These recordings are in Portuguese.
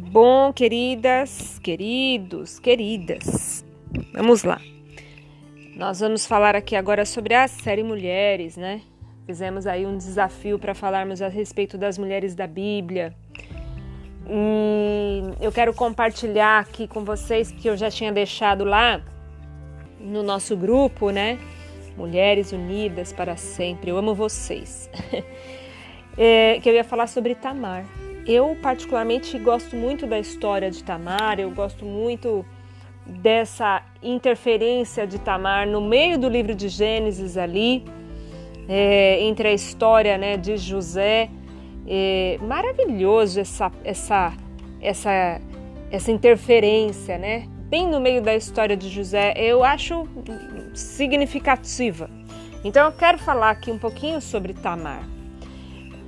Bom, queridas, queridos, queridas, vamos lá. Nós vamos falar aqui agora sobre a série Mulheres, né? Fizemos aí um desafio para falarmos a respeito das mulheres da Bíblia. E eu quero compartilhar aqui com vocês que eu já tinha deixado lá no nosso grupo, né? Mulheres Unidas para Sempre. Eu amo vocês. é, que eu ia falar sobre Tamar. Eu, particularmente, gosto muito da história de Tamar, eu gosto muito dessa interferência de Tamar no meio do livro de Gênesis ali, é, entre a história né, de José. É maravilhoso essa, essa, essa, essa interferência, né? Bem no meio da história de José, eu acho significativa. Então eu quero falar aqui um pouquinho sobre Tamar.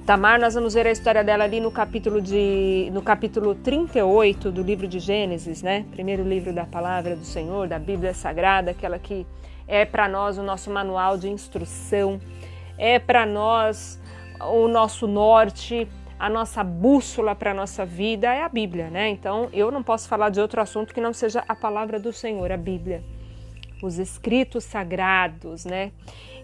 Tamar, nós vamos ver a história dela ali no capítulo de no capítulo 38 do livro de Gênesis, né? Primeiro livro da palavra do Senhor, da Bíblia Sagrada, aquela que é para nós o nosso manual de instrução, é para nós o nosso norte, a nossa bússola para a nossa vida é a Bíblia, né? Então eu não posso falar de outro assunto que não seja a palavra do Senhor, a Bíblia, os escritos sagrados, né?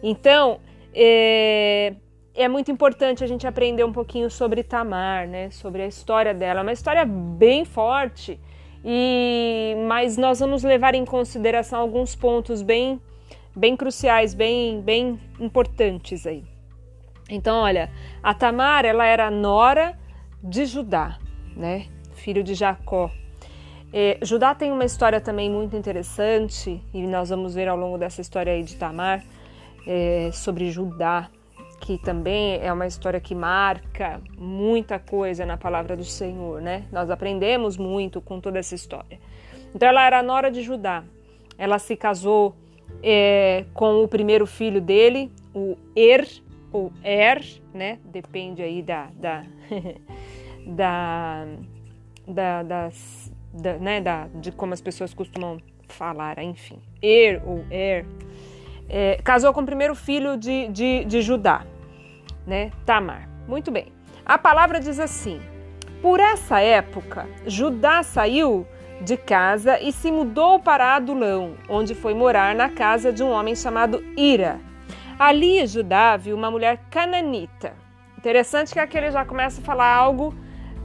Então, é, é muito importante a gente aprender um pouquinho sobre Tamar, né? Sobre a história dela. É uma história bem forte, e mas nós vamos levar em consideração alguns pontos bem, bem cruciais, bem, bem importantes aí. Então, olha, a Tamar ela era nora de Judá, né? Filho de Jacó. É, Judá tem uma história também muito interessante e nós vamos ver ao longo dessa história aí de Tamar é, sobre Judá que também é uma história que marca muita coisa na palavra do Senhor, né? Nós aprendemos muito com toda essa história. Então ela era nora de Judá. Ela se casou é, com o primeiro filho dele, o Er, ou Er, né? Depende aí da, da, da, da, das, da, né? da, de como as pessoas costumam falar, enfim. Er ou Er. É, casou com o primeiro filho de, de, de Judá né? Tamar. Muito bem. A palavra diz assim: Por essa época, Judá saiu de casa e se mudou para Adulão, onde foi morar na casa de um homem chamado Ira. Ali Judá viu uma mulher cananita. Interessante que aqui ele já começa a falar algo,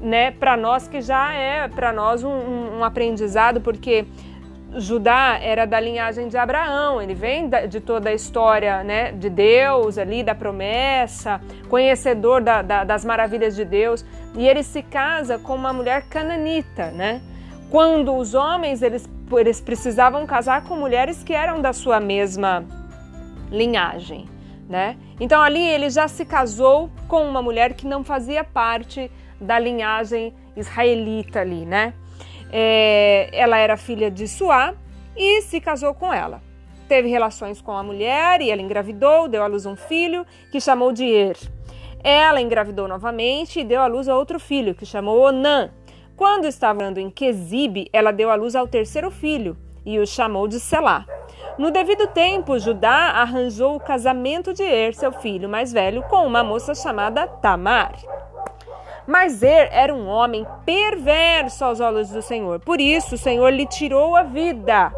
né, para nós que já é para nós um, um, um aprendizado, porque Judá era da linhagem de Abraão, ele vem de toda a história né, de Deus ali, da promessa, conhecedor da, da, das maravilhas de Deus, e ele se casa com uma mulher cananita, né? Quando os homens eles, eles precisavam casar com mulheres que eram da sua mesma linhagem, né? Então ali ele já se casou com uma mulher que não fazia parte da linhagem israelita ali, né? É, ela era filha de Suá e se casou com ela. Teve relações com a mulher e ela engravidou, deu à luz um filho que chamou de Er. Ela engravidou novamente e deu à luz a outro filho que chamou Onã. Quando estava andando em Quezibe, ela deu à luz ao terceiro filho e o chamou de Selá. No devido tempo, Judá arranjou o casamento de Er, seu filho mais velho, com uma moça chamada Tamar. Mas Er era um homem perverso aos olhos do Senhor. Por isso, o Senhor lhe tirou a vida.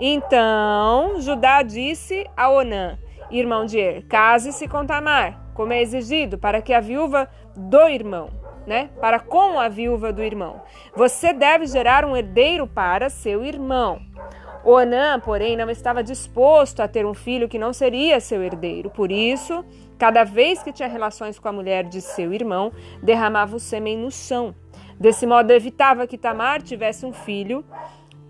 Então, Judá disse a Onã, irmão de Er: Case-se com Tamar, como é exigido, para que a viúva do irmão, né? Para com a viúva do irmão. Você deve gerar um herdeiro para seu irmão. Onã, porém, não estava disposto a ter um filho que não seria seu herdeiro. Por isso, cada vez que tinha relações com a mulher de seu irmão, derramava o sêmen no chão. Desse modo, evitava que Tamar tivesse um filho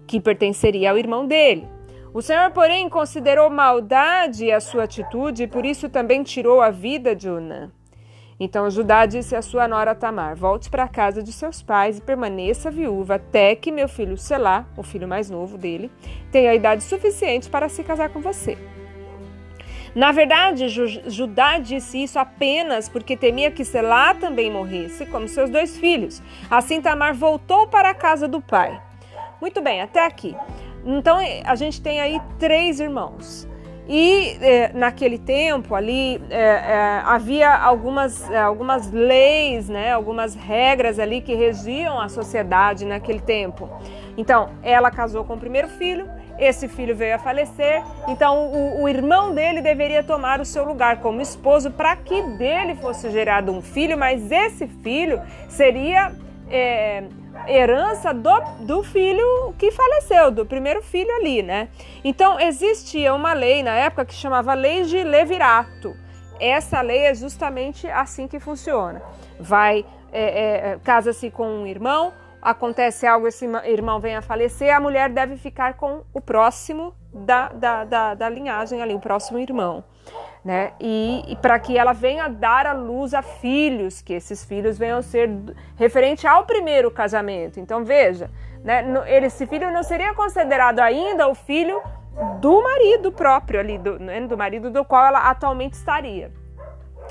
que pertenceria ao irmão dele. O Senhor, porém, considerou maldade a sua atitude e por isso também tirou a vida de Onã. Então Judá disse à sua nora Tamar: Volte para a casa de seus pais e permaneça viúva até que meu filho Selá, o filho mais novo dele, tenha idade suficiente para se casar com você. Na verdade, Judá disse isso apenas porque temia que Selá também morresse, como seus dois filhos. Assim, Tamar voltou para a casa do pai. Muito bem, até aqui. Então, a gente tem aí três irmãos. E é, naquele tempo ali é, é, havia algumas, é, algumas leis, né, algumas regras ali que regiam a sociedade naquele tempo. Então, ela casou com o primeiro filho, esse filho veio a falecer, então o, o irmão dele deveria tomar o seu lugar como esposo para que dele fosse gerado um filho, mas esse filho seria é, herança do, do filho que faleceu, do primeiro filho ali, né? Então existia uma lei na época que chamava Lei de Levirato. Essa lei é justamente assim que funciona. Vai, é, é, casa-se com um irmão, acontece algo, esse irmão vem a falecer, a mulher deve ficar com o próximo da, da, da, da linhagem ali, o próximo irmão né? E, e para que ela venha dar à luz a filhos, que esses filhos venham ser referente ao primeiro casamento. Então veja, né? Esse filho não seria considerado ainda o filho do marido próprio ali, do, né? do marido do qual ela atualmente estaria.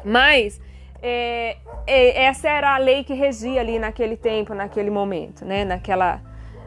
Mas é, é, essa era a lei que regia ali naquele tempo, naquele momento, né? Naquela,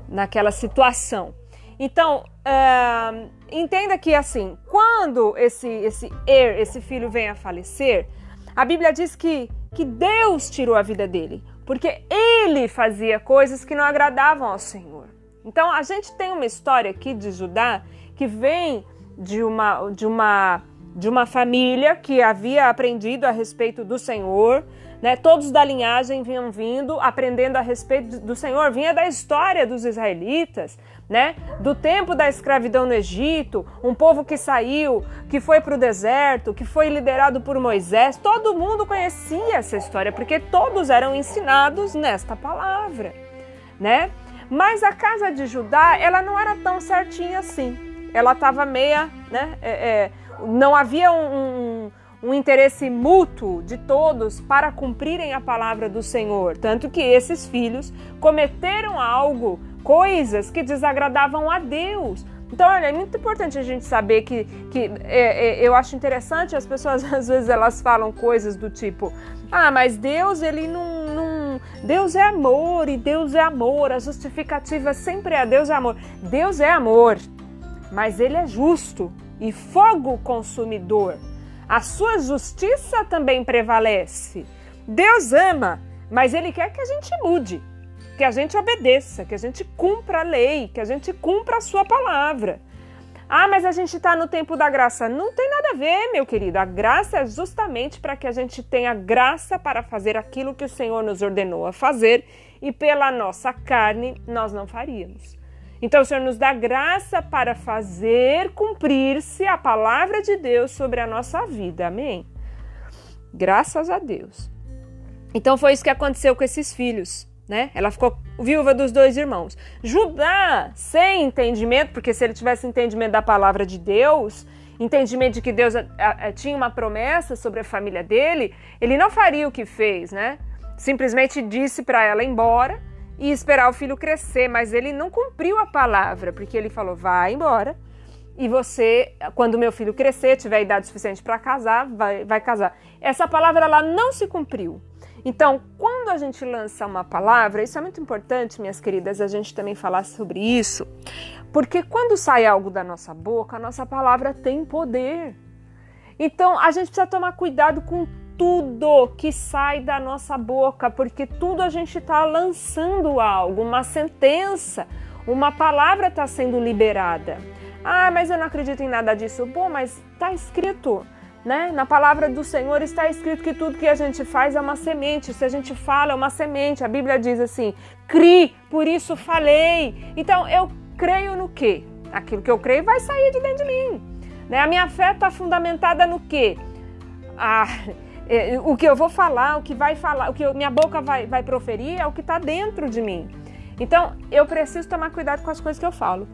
naquela situação. Então, uh, entenda que assim, quando esse esse er, esse filho vem a falecer, a Bíblia diz que que Deus tirou a vida dele, porque ele fazia coisas que não agradavam ao Senhor. Então, a gente tem uma história aqui de Judá que vem de uma de uma de uma família que havia aprendido a respeito do Senhor, né? Todos da linhagem vinham vindo, aprendendo a respeito do Senhor, vinha da história dos israelitas, né? Do tempo da escravidão no Egito, um povo que saiu, que foi para o deserto, que foi liderado por Moisés. Todo mundo conhecia essa história, porque todos eram ensinados nesta palavra, né? Mas a casa de Judá, ela não era tão certinha assim. Ela estava meia, né? É, é, não havia um, um um interesse mútuo de todos para cumprirem a palavra do Senhor. Tanto que esses filhos cometeram algo, coisas que desagradavam a Deus. Então, olha, é muito importante a gente saber que, que é, é, eu acho interessante, as pessoas às vezes elas falam coisas do tipo, ah, mas Deus, ele não, não. Deus é amor e Deus é amor, a justificativa sempre é Deus é amor. Deus é amor, mas ele é justo e fogo consumidor. A sua justiça também prevalece. Deus ama, mas Ele quer que a gente mude, que a gente obedeça, que a gente cumpra a lei, que a gente cumpra a Sua palavra. Ah, mas a gente está no tempo da graça. Não tem nada a ver, meu querido. A graça é justamente para que a gente tenha graça para fazer aquilo que o Senhor nos ordenou a fazer e pela nossa carne nós não faríamos. Então, o Senhor nos dá graça para fazer cumprir-se a palavra de Deus sobre a nossa vida. Amém? Graças a Deus. Então, foi isso que aconteceu com esses filhos. Né? Ela ficou viúva dos dois irmãos. Judá, sem entendimento, porque se ele tivesse entendimento da palavra de Deus, entendimento de que Deus a, a, tinha uma promessa sobre a família dele, ele não faria o que fez, né? Simplesmente disse para ela ir embora e esperar o filho crescer, mas ele não cumpriu a palavra, porque ele falou: vai embora. E você, quando meu filho crescer, tiver idade suficiente para casar, vai, vai casar. Essa palavra ela não se cumpriu. Então, quando a gente lança uma palavra, isso é muito importante, minhas queridas, a gente também falar sobre isso, porque quando sai algo da nossa boca, a nossa palavra tem poder. Então, a gente precisa tomar cuidado com tudo que sai da nossa boca, porque tudo a gente está lançando algo, uma sentença, uma palavra está sendo liberada. Ah, mas eu não acredito em nada disso. Bom, mas está escrito, né? Na palavra do Senhor está escrito que tudo que a gente faz é uma semente. Se a gente fala, é uma semente. A Bíblia diz assim: cri, por isso falei. Então eu creio no quê? Aquilo que eu creio vai sair de dentro de mim. Né? A minha fé está fundamentada no quê? Ah, é, o que eu vou falar, o que vai falar, o que minha boca vai, vai proferir é o que está dentro de mim. Então eu preciso tomar cuidado com as coisas que eu falo.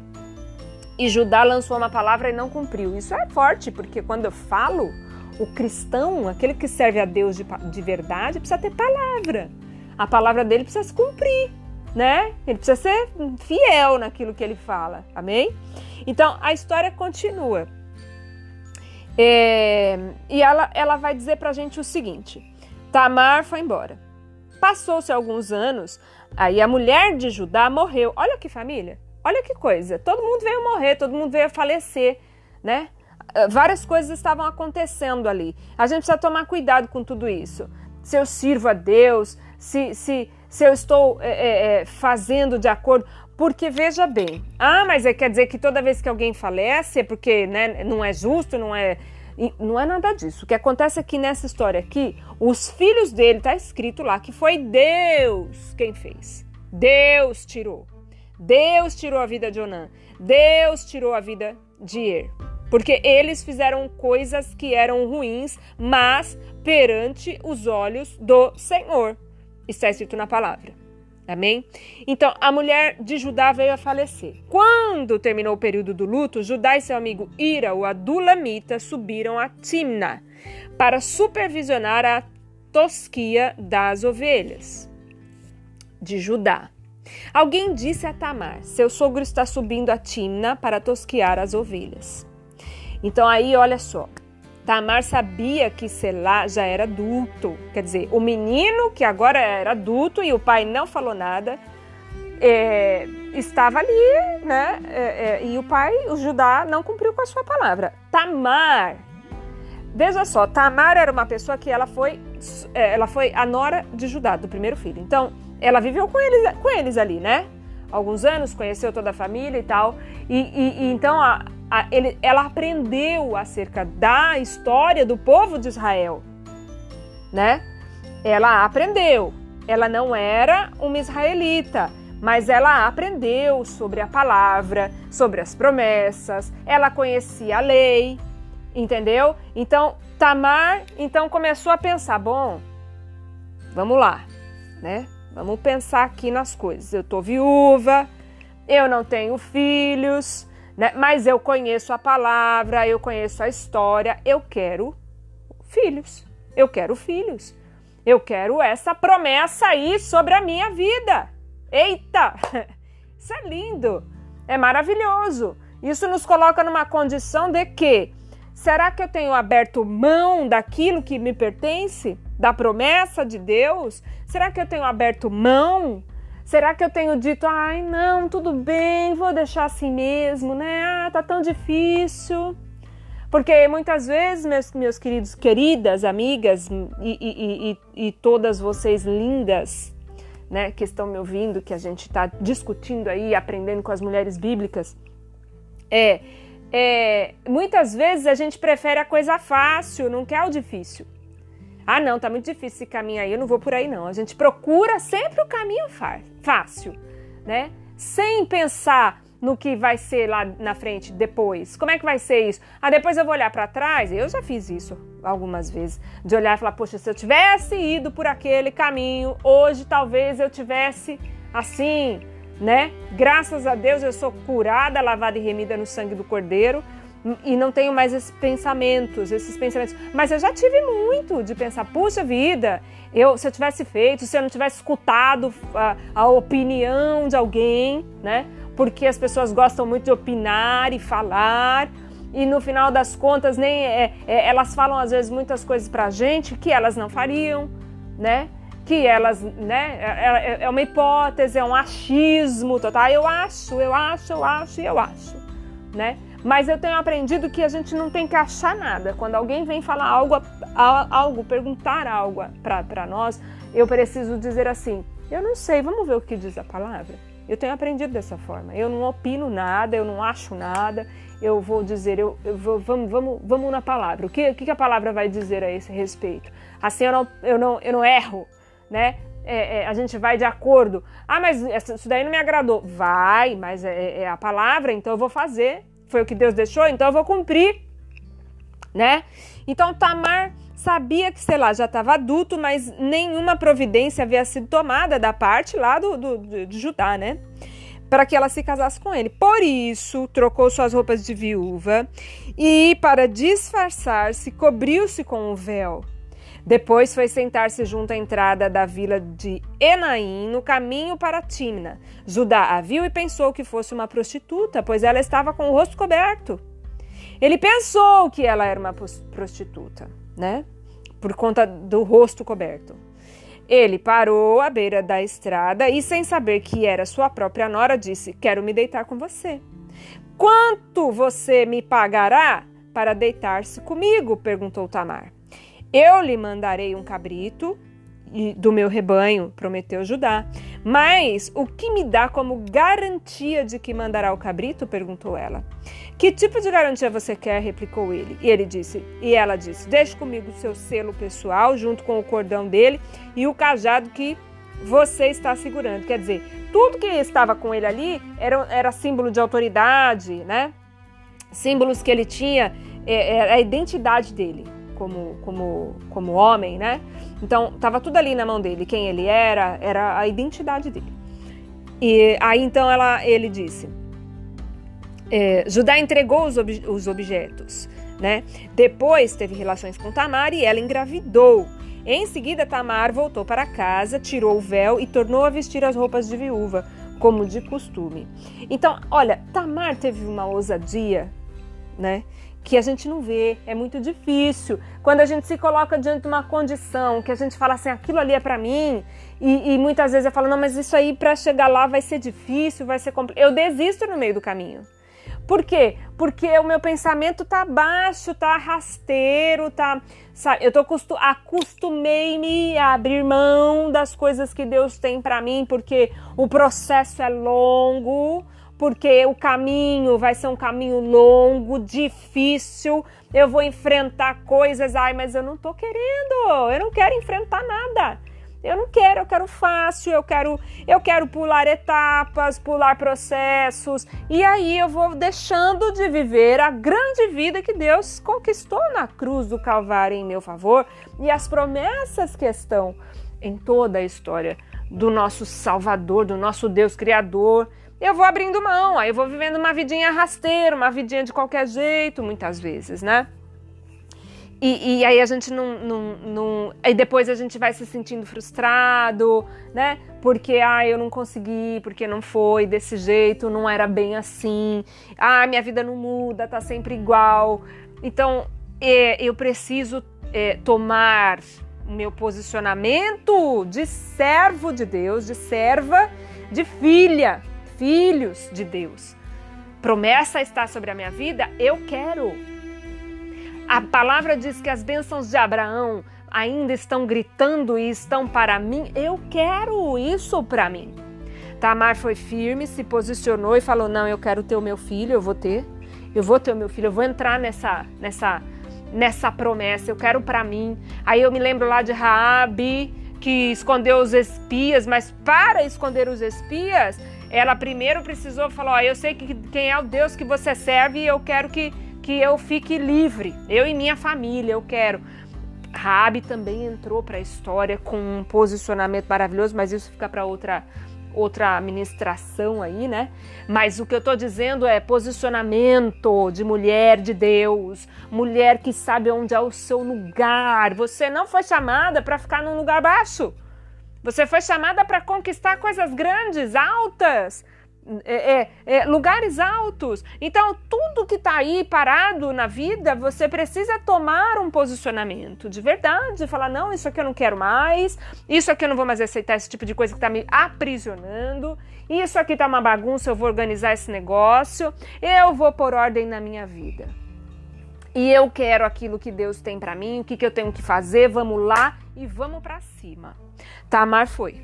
E Judá lançou uma palavra e não cumpriu. Isso é forte, porque quando eu falo, o cristão, aquele que serve a Deus de, de verdade, precisa ter palavra. A palavra dele precisa se cumprir, né? Ele precisa ser fiel naquilo que ele fala. Amém? Então a história continua. É, e ela, ela vai dizer para a gente o seguinte: Tamar foi embora. Passou-se alguns anos, aí a mulher de Judá morreu. Olha que família, olha que coisa. Todo mundo veio morrer, todo mundo veio falecer, né? várias coisas estavam acontecendo ali. A gente precisa tomar cuidado com tudo isso. Se eu sirvo a Deus, se, se, se eu estou é, é, é fazendo de acordo. Porque veja bem, ah, mas é, quer dizer que toda vez que alguém falece é porque né, não é justo, não é. Não é nada disso. O que acontece é que nessa história aqui, os filhos dele, está escrito lá que foi Deus quem fez. Deus tirou. Deus tirou a vida de Onã. Deus tirou a vida de Er. Porque eles fizeram coisas que eram ruins, mas perante os olhos do Senhor. Está escrito na palavra. Amém? Então, a mulher de Judá veio a falecer. Quando terminou o período do luto, Judá e seu amigo Ira, o Adulamita, subiram a Timna para supervisionar a tosquia das ovelhas de Judá. Alguém disse a Tamar: Seu sogro está subindo a Timna para tosquiar as ovelhas. Então, aí, olha só. Tamar sabia que Selá já era adulto. Quer dizer, o menino, que agora era adulto e o pai não falou nada, é, estava ali, né? É, é, e o pai, o Judá, não cumpriu com a sua palavra. Tamar, veja só, Tamar era uma pessoa que ela foi, é, ela foi a nora de Judá, do primeiro filho. Então, ela viveu com eles, com eles ali, né? Alguns anos, conheceu toda a família e tal. E, e, e então a, ela aprendeu acerca da história do povo de Israel, né? Ela aprendeu. Ela não era uma israelita, mas ela aprendeu sobre a palavra, sobre as promessas. Ela conhecia a lei, entendeu? Então Tamar então começou a pensar, bom, vamos lá, né? Vamos pensar aqui nas coisas. Eu tô viúva, eu não tenho filhos, né? Mas eu conheço a palavra, eu conheço a história, eu quero filhos. Eu quero filhos. Eu quero essa promessa aí sobre a minha vida. Eita! Isso é lindo. É maravilhoso. Isso nos coloca numa condição de que será que eu tenho aberto mão daquilo que me pertence? Da promessa de Deus? Será que eu tenho aberto mão Será que eu tenho dito, ai, não, tudo bem, vou deixar assim mesmo, né? Ah, tá tão difícil. Porque muitas vezes, meus, meus queridos, queridas amigas e, e, e, e todas vocês lindas, né, que estão me ouvindo, que a gente está discutindo aí, aprendendo com as mulheres bíblicas, é, é, muitas vezes a gente prefere a coisa fácil, não quer o difícil. Ah, não, tá muito difícil esse caminho aí, eu não vou por aí não. A gente procura sempre o caminho fácil, né? Sem pensar no que vai ser lá na frente depois. Como é que vai ser isso? Ah, depois eu vou olhar para trás. Eu já fiz isso algumas vezes, de olhar e falar: "Poxa, se eu tivesse ido por aquele caminho, hoje talvez eu tivesse assim, né? Graças a Deus eu sou curada, lavada e remida no sangue do Cordeiro." E não tenho mais esses pensamentos, esses pensamentos. Mas eu já tive muito de pensar, puxa vida, eu, se eu tivesse feito, se eu não tivesse escutado a, a opinião de alguém, né? Porque as pessoas gostam muito de opinar e falar, e no final das contas nem é, é, elas falam às vezes muitas coisas pra gente que elas não fariam, né? Que elas, né? É, é, é uma hipótese, é um achismo total. Eu acho, eu acho, eu acho e eu acho, né? Mas eu tenho aprendido que a gente não tem que achar nada. Quando alguém vem falar algo, algo perguntar algo para nós, eu preciso dizer assim: eu não sei, vamos ver o que diz a palavra. Eu tenho aprendido dessa forma. Eu não opino nada, eu não acho nada. Eu vou dizer, eu, eu vou, vamos, vamos, vamos na palavra. O que, o que a palavra vai dizer a esse respeito? Assim eu não, eu não, eu não erro, né? É, é, a gente vai de acordo. Ah, mas isso daí não me agradou. Vai, mas é, é a palavra, então eu vou fazer foi o que Deus deixou, então eu vou cumprir, né? Então Tamar sabia que, sei lá, já estava adulto, mas nenhuma providência havia sido tomada da parte lá do, do, de Judá, né? Para que ela se casasse com ele. Por isso, trocou suas roupas de viúva e, para disfarçar-se, cobriu-se com um véu. Depois foi sentar-se junto à entrada da vila de Enaim, no caminho para Timna. Judá a viu e pensou que fosse uma prostituta, pois ela estava com o rosto coberto. Ele pensou que ela era uma prostituta, né? Por conta do rosto coberto. Ele parou à beira da estrada e, sem saber que era sua própria nora, disse: Quero me deitar com você. Quanto você me pagará para deitar-se comigo? perguntou Tamar. Eu lhe mandarei um cabrito do meu rebanho, prometeu Judá. Mas o que me dá como garantia de que mandará o cabrito? perguntou ela. Que tipo de garantia você quer? replicou ele. E ele disse, e ela disse: Deixe comigo o seu selo pessoal, junto com o cordão dele e o cajado que você está segurando. Quer dizer, tudo que estava com ele ali era, era símbolo de autoridade, né? Símbolos que ele tinha, é, é a identidade dele como, como, como homem, né? Então, estava tudo ali na mão dele, quem ele era, era a identidade dele. E aí então ela, ele disse: é, Judá entregou os, ob, os objetos, né? Depois teve relações com Tamar e ela engravidou. Em seguida, Tamar voltou para casa, tirou o véu e tornou a vestir as roupas de viúva, como de costume. Então, olha, Tamar teve uma ousadia, né? Que a gente não vê, é muito difícil. Quando a gente se coloca diante de uma condição que a gente fala assim, aquilo ali é para mim, e, e, muitas vezes eu falo, não, mas isso aí para chegar lá vai ser difícil, vai ser complicado. Eu desisto no meio do caminho. Por quê? Porque o meu pensamento tá baixo, tá rasteiro, tá. Sabe, eu tô acostumei-me a abrir mão das coisas que Deus tem para mim, porque o processo é longo, porque o caminho vai ser um caminho longo, difícil. Eu vou enfrentar coisas, ai, mas eu não tô querendo. Eu não quero enfrentar nada. Eu não quero, eu quero fácil, eu quero, eu quero pular etapas, pular processos. E aí eu vou deixando de viver a grande vida que Deus conquistou na cruz do Calvário em meu favor e as promessas que estão em toda a história do nosso Salvador, do nosso Deus criador eu vou abrindo mão, aí eu vou vivendo uma vidinha rasteira, uma vidinha de qualquer jeito, muitas vezes, né? E, e, aí a gente não, não, não. Aí depois a gente vai se sentindo frustrado, né? Porque, ah, eu não consegui, porque não foi desse jeito, não era bem assim. Ah, minha vida não muda, tá sempre igual. Então, é, eu preciso é, tomar meu posicionamento de servo de Deus, de serva, de filha, filhos de Deus. Promessa está sobre a minha vida? Eu quero. A palavra diz que as bênçãos de Abraão ainda estão gritando e estão para mim. Eu quero isso para mim. Tamar foi firme, se posicionou e falou: Não, eu quero ter o meu filho, eu vou ter. Eu vou ter o meu filho, eu vou entrar nessa, nessa, nessa promessa, eu quero para mim. Aí eu me lembro lá de Raabe, que escondeu os espias, mas para esconder os espias, ela primeiro precisou falar: ó, eu sei que quem é o Deus que você serve e eu quero que, que eu fique livre, eu e minha família, eu quero. Rabi também entrou para a história com um posicionamento maravilhoso, mas isso fica para outra outra administração aí, né? Mas o que eu tô dizendo é posicionamento de mulher de Deus, mulher que sabe onde é o seu lugar. Você não foi chamada para ficar num lugar baixo. Você foi chamada para conquistar coisas grandes, altas, é, é, é, lugares altos. Então, tudo que está aí parado na vida, você precisa tomar um posicionamento de verdade. Falar: não, isso aqui eu não quero mais, isso aqui eu não vou mais aceitar esse tipo de coisa que está me aprisionando, isso aqui está uma bagunça, eu vou organizar esse negócio, eu vou pôr ordem na minha vida. E eu quero aquilo que Deus tem para mim, o que, que eu tenho que fazer, vamos lá e vamos para cima. Tamar foi.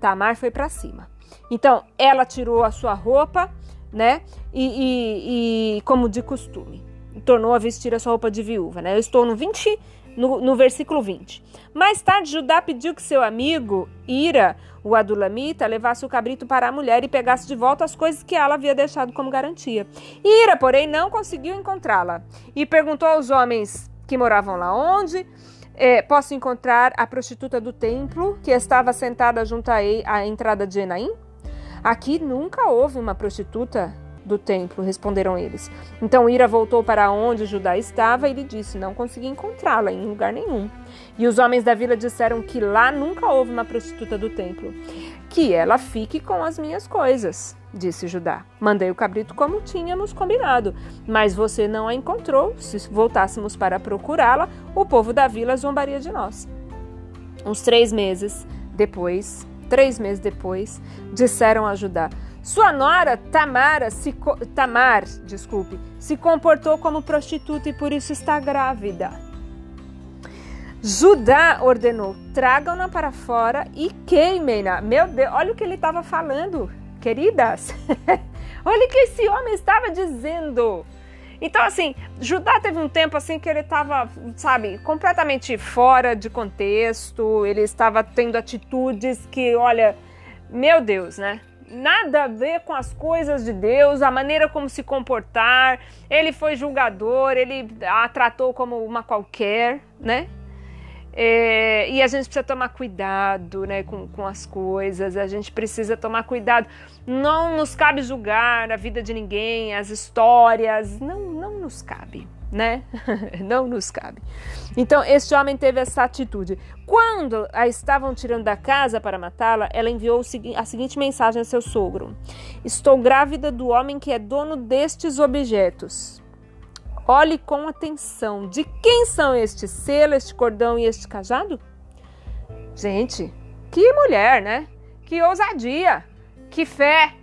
Tamar foi para cima. Então, ela tirou a sua roupa, né? E, e, e, como de costume, tornou a vestir a sua roupa de viúva, né? Eu estou no 20, no, no versículo 20. Mais tarde, Judá pediu que seu amigo Ira, o Adulamita, levasse o cabrito para a mulher e pegasse de volta as coisas que ela havia deixado como garantia. Ira, porém, não conseguiu encontrá-la e perguntou aos homens que moravam lá onde é, posso encontrar a prostituta do templo que estava sentada junto à entrada de Enaim? Aqui nunca houve uma prostituta do templo, responderam eles. Então Ira voltou para onde Judá estava e lhe disse: Não consegui encontrá-la em lugar nenhum. E os homens da vila disseram que lá nunca houve uma prostituta do templo. Que ela fique com as minhas coisas, disse Judá. Mandei o cabrito como tínhamos combinado, mas você não a encontrou. Se voltássemos para procurá-la, o povo da vila zombaria de nós. Uns três meses depois, três meses depois, disseram a Judá: Sua nora, Tamara, se, Tamar, desculpe, se comportou como prostituta e por isso está grávida. Judá ordenou: tragam-na para fora e queimem-na. Meu Deus, olha o que ele estava falando, queridas. olha o que esse homem estava dizendo. Então, assim, Judá teve um tempo assim que ele estava, sabe, completamente fora de contexto, ele estava tendo atitudes que, olha, meu Deus, né? Nada a ver com as coisas de Deus, a maneira como se comportar. Ele foi julgador, ele a tratou como uma qualquer, né? É, e a gente precisa tomar cuidado né, com, com as coisas, a gente precisa tomar cuidado. Não nos cabe julgar a vida de ninguém, as histórias, não, não nos cabe, né? não nos cabe. Então, este homem teve essa atitude. Quando a estavam tirando da casa para matá-la, ela enviou a seguinte mensagem a seu sogro: Estou grávida do homem que é dono destes objetos. Olhe com atenção. De quem são este selo, este cordão e este cajado? Gente, que mulher, né? Que ousadia, que fé,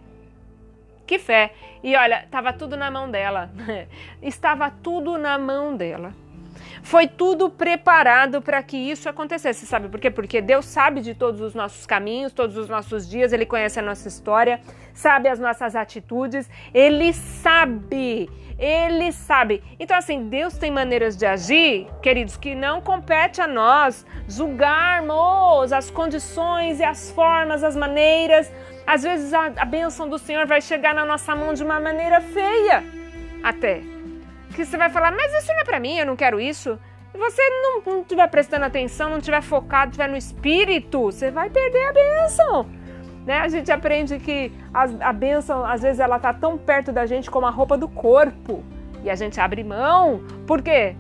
que fé. E olha, estava tudo na mão dela. Estava tudo na mão dela. Foi tudo preparado para que isso acontecesse, sabe por quê? Porque Deus sabe de todos os nossos caminhos, todos os nossos dias, Ele conhece a nossa história, sabe as nossas atitudes, Ele sabe ele sabe. Então, assim, Deus tem maneiras de agir, queridos, que não compete a nós julgarmos as condições e as formas, as maneiras. Às vezes a, a bênção do Senhor vai chegar na nossa mão de uma maneira feia, até. Que você vai falar, mas isso não é para mim, eu não quero isso. Você não estiver prestando atenção, não estiver focado, estiver no espírito, você vai perder a bênção. Né? A gente aprende que a, a bênção, às vezes, ela está tão perto da gente como a roupa do corpo. E a gente abre mão. Por quê?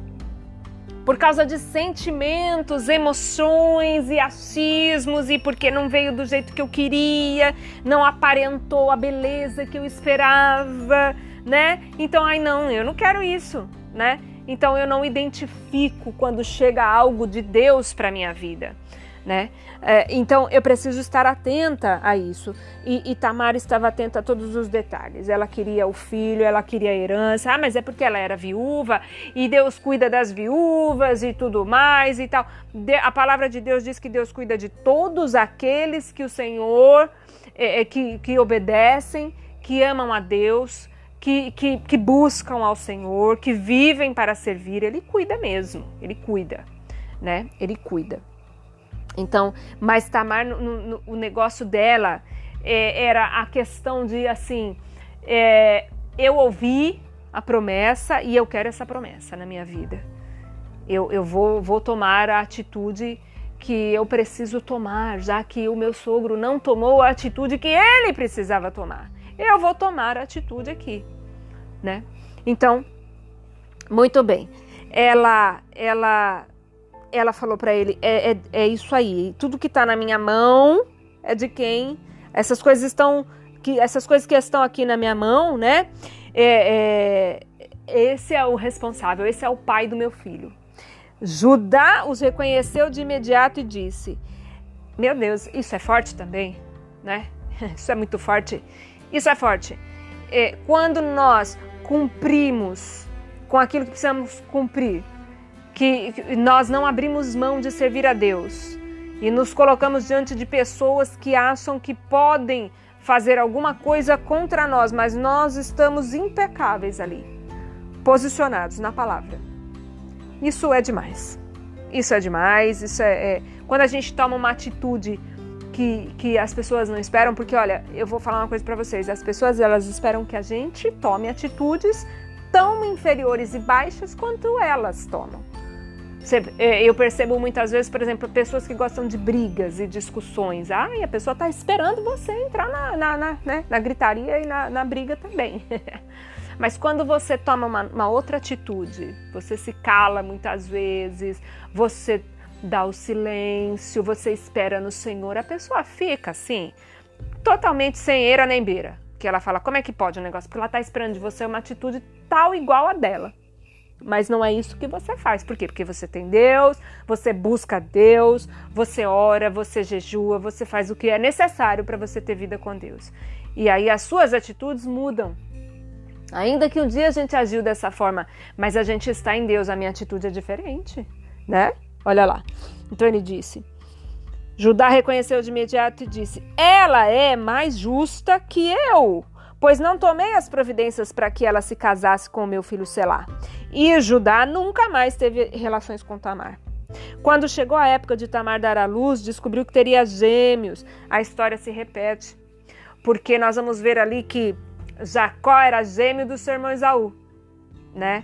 Por causa de sentimentos, emoções e achismos, e porque não veio do jeito que eu queria, não aparentou a beleza que eu esperava, né? Então, ai não, eu não quero isso, né? Então eu não identifico quando chega algo de Deus para minha vida né? É, então eu preciso estar atenta a isso. E, e Tamar estava atenta a todos os detalhes. Ela queria o filho, ela queria a herança. Ah, mas é porque ela era viúva e Deus cuida das viúvas e tudo mais e tal. De, a palavra de Deus diz que Deus cuida de todos aqueles que o Senhor é, é, que, que obedecem, que amam a Deus. Que, que, que buscam ao Senhor, que vivem para servir, Ele cuida mesmo, Ele cuida, né? Ele cuida. Então, mas Tamar, no, no, o negócio dela é, era a questão de assim: é, eu ouvi a promessa e eu quero essa promessa na minha vida. Eu, eu vou, vou tomar a atitude que eu preciso tomar, já que o meu sogro não tomou a atitude que ele precisava tomar. Eu vou tomar atitude aqui, né? Então, muito bem. Ela, ela ela falou para ele: é, é, é, isso aí, tudo que está na minha mão é de quem? Essas coisas estão. Que, essas coisas que estão aqui na minha mão, né? É, é, esse é o responsável, esse é o pai do meu filho. Judá os reconheceu de imediato e disse: Meu Deus, isso é forte também, né? Isso é muito forte. Isso é forte. É, quando nós cumprimos com aquilo que precisamos cumprir, que nós não abrimos mão de servir a Deus e nos colocamos diante de pessoas que acham que podem fazer alguma coisa contra nós, mas nós estamos impecáveis ali, posicionados na palavra. Isso é demais. Isso é demais. Isso é, é quando a gente toma uma atitude que, que as pessoas não esperam, porque olha, eu vou falar uma coisa para vocês: as pessoas elas esperam que a gente tome atitudes tão inferiores e baixas quanto elas tomam. É, eu percebo muitas vezes, por exemplo, pessoas que gostam de brigas e discussões. Ah, e a pessoa está esperando você entrar na, na, na, né, na gritaria e na, na briga também. Mas quando você toma uma, uma, outra atitude, você se cala muitas vezes, você dá o silêncio, você espera no Senhor, a pessoa fica assim, totalmente sem eira nem beira. Que ela fala, como é que pode o um negócio? Porque ela está esperando de você uma atitude tal igual a dela. Mas não é isso que você faz. Por quê? Porque você tem Deus, você busca Deus, você ora, você jejua, você faz o que é necessário para você ter vida com Deus. E aí as suas atitudes mudam. Ainda que um dia a gente agiu dessa forma, mas a gente está em Deus, a minha atitude é diferente, né? Olha lá. Então ele disse: Judá reconheceu de imediato e disse: Ela é mais justa que eu, pois não tomei as providências para que ela se casasse com meu filho Selá. E Judá nunca mais teve relações com Tamar. Quando chegou a época de Tamar dar à luz, descobriu que teria gêmeos. A história se repete, porque nós vamos ver ali que Jacó era gêmeo do seu irmão Esaú, né?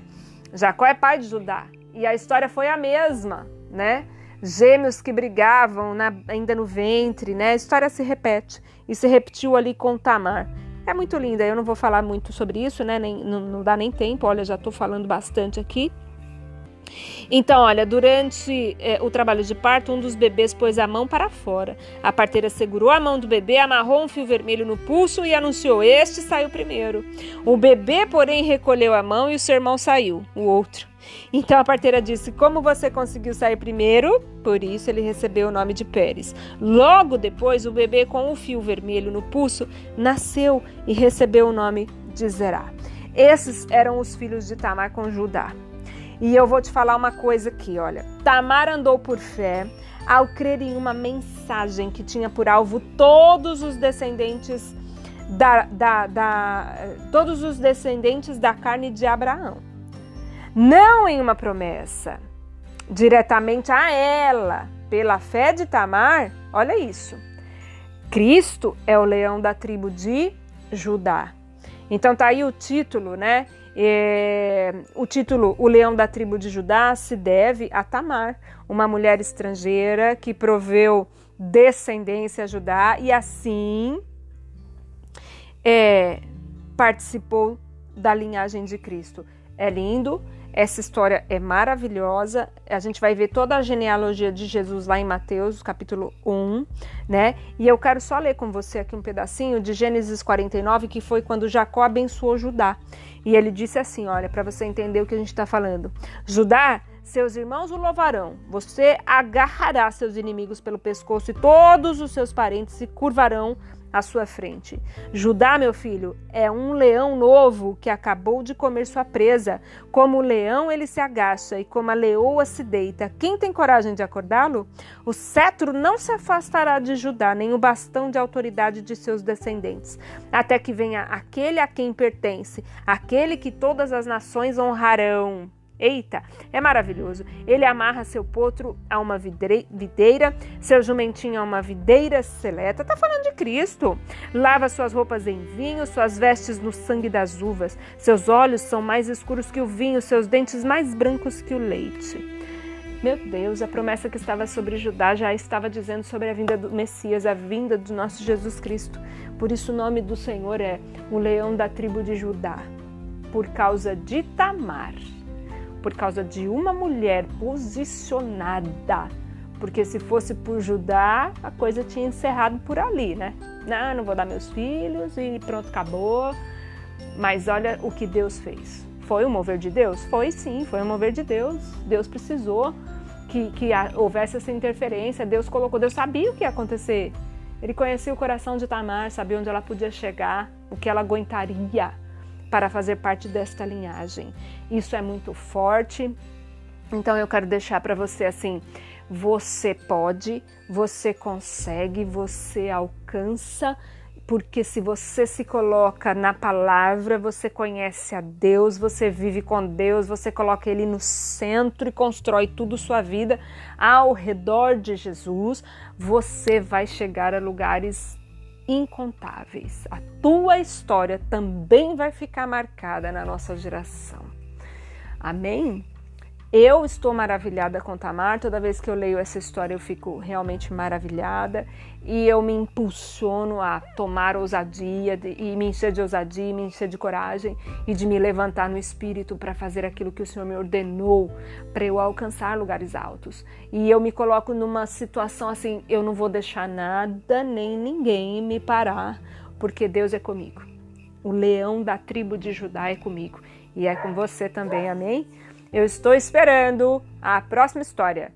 Jacó é pai de Judá. E a história foi a mesma, né? Gêmeos que brigavam na, ainda no ventre, né? A história se repete e se repetiu ali com Tamar. É muito linda, eu não vou falar muito sobre isso, né? Nem, não, não dá nem tempo, olha, já estou falando bastante aqui. Então, olha, durante é, o trabalho de parto, um dos bebês pôs a mão para fora. A parteira segurou a mão do bebê, amarrou um fio vermelho no pulso e anunciou: Este saiu primeiro. O bebê, porém, recolheu a mão e o seu irmão saiu, o outro. Então a parteira disse: Como você conseguiu sair primeiro? Por isso ele recebeu o nome de Pérez. Logo depois, o bebê com o fio vermelho no pulso nasceu e recebeu o nome de Zerá. Esses eram os filhos de Tamar com Judá. E eu vou te falar uma coisa aqui, olha. Tamar andou por fé ao crer em uma mensagem que tinha por alvo todos os descendentes da, da, da todos os descendentes da carne de Abraão. Não em uma promessa diretamente a ela, pela fé de Tamar. Olha isso. Cristo é o leão da tribo de Judá. Então tá aí o título, né? É, o título O Leão da Tribo de Judá se deve a Tamar, uma mulher estrangeira que proveu descendência a Judá e assim é, participou da linhagem de Cristo. É lindo, essa história é maravilhosa. A gente vai ver toda a genealogia de Jesus lá em Mateus, capítulo 1, né? E eu quero só ler com você aqui um pedacinho de Gênesis 49, que foi quando Jacó abençoou Judá. E ele disse assim: olha, para você entender o que a gente está falando. Judá, seus irmãos o louvarão, você agarrará seus inimigos pelo pescoço e todos os seus parentes se curvarão à sua frente. Judá, meu filho, é um leão novo que acabou de comer sua presa. Como o leão, ele se agacha e como a leoa se deita. Quem tem coragem de acordá-lo? O cetro não se afastará de Judá, nem o bastão de autoridade de seus descendentes, até que venha aquele a quem pertence, aquele que todas as nações honrarão. Eita, é maravilhoso. Ele amarra seu potro a uma videira, seu jumentinho a uma videira seleta. Tá falando de Cristo. Lava suas roupas em vinho, suas vestes no sangue das uvas. Seus olhos são mais escuros que o vinho, seus dentes mais brancos que o leite. Meu Deus, a promessa que estava sobre Judá já estava dizendo sobre a vinda do Messias, a vinda do nosso Jesus Cristo. Por isso o nome do Senhor é o leão da tribo de Judá, por causa de Tamar por causa de uma mulher posicionada. Porque se fosse por Judá, a coisa tinha encerrado por ali, né? Não, não vou dar meus filhos e pronto, acabou. Mas olha o que Deus fez. Foi o mover de Deus? Foi sim, foi o mover de Deus. Deus precisou que, que houvesse essa interferência. Deus colocou, Deus sabia o que ia acontecer. Ele conhecia o coração de Tamar, sabia onde ela podia chegar, o que ela aguentaria para fazer parte desta linhagem. Isso é muito forte. Então eu quero deixar para você assim: você pode, você consegue, você alcança, porque se você se coloca na palavra, você conhece a Deus, você vive com Deus, você coloca Ele no centro e constrói tudo sua vida ao redor de Jesus, você vai chegar a lugares incontáveis. A tua história também vai ficar marcada na nossa geração. Amém? Eu estou maravilhada com Tamar. Toda vez que eu leio essa história, eu fico realmente maravilhada e eu me impulsiono a tomar ousadia de, e me encher de ousadia, me encher de coragem e de me levantar no espírito para fazer aquilo que o Senhor me ordenou para eu alcançar lugares altos. E eu me coloco numa situação assim: eu não vou deixar nada nem ninguém me parar, porque Deus é comigo. O leão da tribo de Judá é comigo e é com você também, amém? Eu estou esperando a próxima história.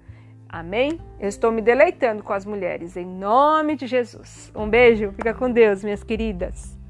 Amém? Eu estou me deleitando com as mulheres, em nome de Jesus. Um beijo, fica com Deus, minhas queridas.